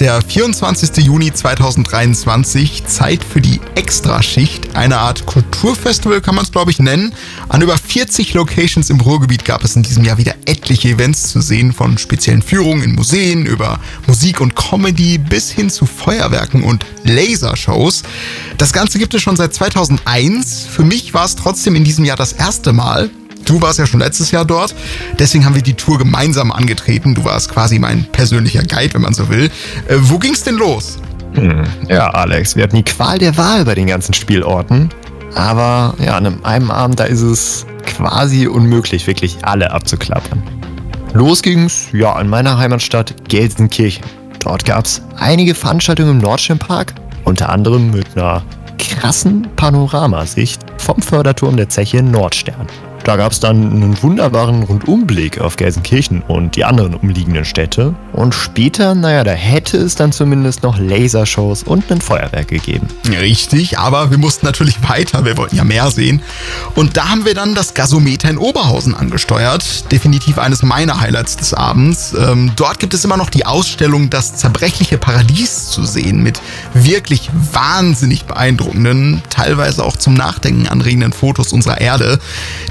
Der 24. Juni 2023, Zeit für die Extraschicht, eine Art Kulturfestival kann man es glaube ich nennen. An über 40 Locations im Ruhrgebiet gab es in diesem Jahr wieder etliche Events zu sehen, von speziellen Führungen in Museen über Musik und Comedy bis hin zu Feuerwerken und Lasershows. Das Ganze gibt es schon seit 2001. Für mich war es trotzdem in diesem Jahr das erste Mal. Du warst ja schon letztes Jahr dort, deswegen haben wir die Tour gemeinsam angetreten. Du warst quasi mein persönlicher Guide, wenn man so will. Äh, wo ging's denn los? Hm, ja, Alex, wir hatten die Qual der Wahl bei den ganzen Spielorten. Aber ja, an einem Abend, da ist es quasi unmöglich, wirklich alle abzuklappern. Los ging's, ja, in meiner Heimatstadt Gelsenkirchen. Dort gab's einige Veranstaltungen im Nordsternpark, unter anderem mit einer krassen Panoramasicht vom Förderturm der Zeche Nordstern. Da gab es dann einen wunderbaren Rundumblick auf Gelsenkirchen und die anderen umliegenden Städte. Und später, naja, da hätte es dann zumindest noch Lasershows und ein Feuerwerk gegeben. Richtig, aber wir mussten natürlich weiter, wir wollten ja mehr sehen. Und da haben wir dann das Gasometer in Oberhausen angesteuert. Definitiv eines meiner Highlights des Abends. Ähm, dort gibt es immer noch die Ausstellung Das zerbrechliche Paradies zu sehen mit wirklich wahnsinnig beeindruckenden, teilweise auch zum Nachdenken anregenden Fotos unserer Erde.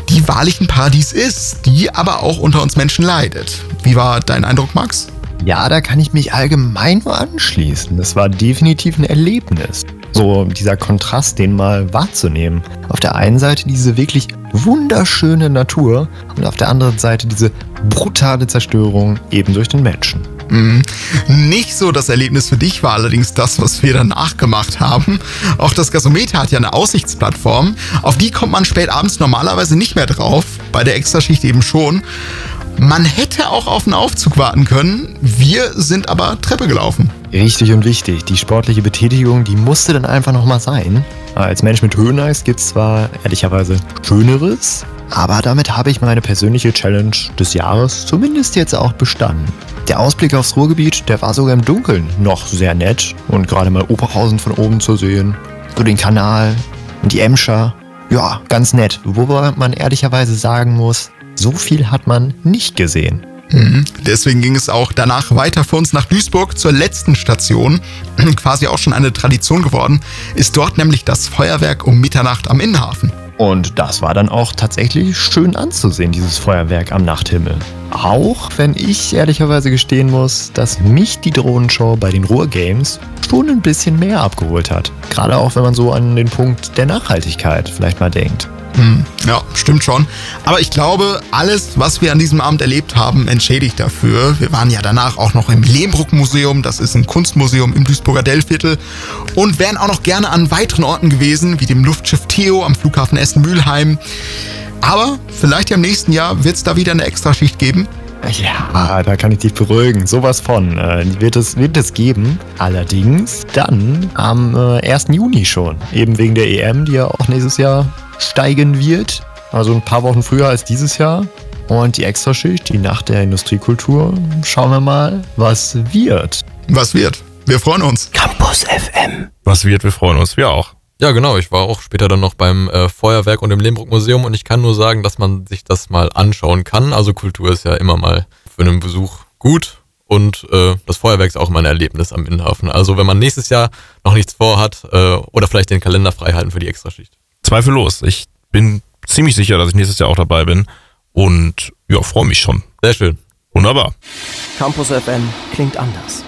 Die wahrlich ein Paradies ist, die aber auch unter uns Menschen leidet. Wie war dein Eindruck, Max? Ja, da kann ich mich allgemein nur anschließen. Das war definitiv ein Erlebnis. So dieser Kontrast, den mal wahrzunehmen. Auf der einen Seite diese wirklich wunderschöne Natur und auf der anderen Seite diese brutale Zerstörung eben durch den Menschen. Mhm. Nicht so das Erlebnis für dich war allerdings das, was wir danach gemacht haben. Auch das Gasometer hat ja eine Aussichtsplattform. Auf die kommt man spät abends normalerweise nicht mehr drauf, bei der Extraschicht eben schon. Man hätte auch auf einen Aufzug warten können. Wir sind aber Treppe gelaufen. Richtig und wichtig. Die sportliche Betätigung, die musste dann einfach nochmal sein. Als Mensch mit Höhenangst gibt es zwar ehrlicherweise Schöneres, aber damit habe ich meine persönliche Challenge des Jahres zumindest jetzt auch bestanden. Der Ausblick aufs Ruhrgebiet, der war sogar im Dunkeln noch sehr nett und gerade mal Oberhausen von oben zu sehen, so den Kanal und die Emscher, ja, ganz nett. Wobei man ehrlicherweise sagen muss, so viel hat man nicht gesehen. Mhm. Deswegen ging es auch danach weiter für uns nach Duisburg zur letzten Station. Quasi auch schon eine Tradition geworden, ist dort nämlich das Feuerwerk um Mitternacht am Innenhafen. Und das war dann auch tatsächlich schön anzusehen, dieses Feuerwerk am Nachthimmel. Auch wenn ich ehrlicherweise gestehen muss, dass mich die Drohnenshow bei den Ruhrgames schon ein bisschen mehr abgeholt hat. Gerade auch wenn man so an den Punkt der Nachhaltigkeit vielleicht mal denkt. Hm, ja, stimmt schon. Aber ich glaube, alles, was wir an diesem Abend erlebt haben, entschädigt dafür. Wir waren ja danach auch noch im Lehmbruck-Museum, das ist ein Kunstmuseum im Duisburger Dellviertel, und wären auch noch gerne an weiteren Orten gewesen, wie dem Luftschiff Theo am Flughafen Essen-Mülheim. Aber vielleicht im nächsten Jahr wird es da wieder eine Extraschicht geben. Ja, da kann ich dich beruhigen. Sowas von äh, wird, es, wird es geben. Allerdings dann am äh, 1. Juni schon. Eben wegen der EM, die ja auch nächstes Jahr steigen wird. Also ein paar Wochen früher als dieses Jahr. Und die Extraschicht, die Nacht der Industriekultur. Schauen wir mal, was wird. Was wird? Wir freuen uns. Campus FM. Was wird? Wir freuen uns. Wir auch. Ja, genau. Ich war auch später dann noch beim äh, Feuerwerk und im Lehmbruck Museum und ich kann nur sagen, dass man sich das mal anschauen kann. Also Kultur ist ja immer mal für einen Besuch gut und äh, das Feuerwerk ist auch immer ein Erlebnis am Innenhafen. Also wenn man nächstes Jahr noch nichts vorhat äh, oder vielleicht den Kalender frei halten für die Extraschicht. Zweifellos. Ich bin ziemlich sicher, dass ich nächstes Jahr auch dabei bin und ja, freue mich schon. Sehr schön. Wunderbar. Campus FM klingt anders.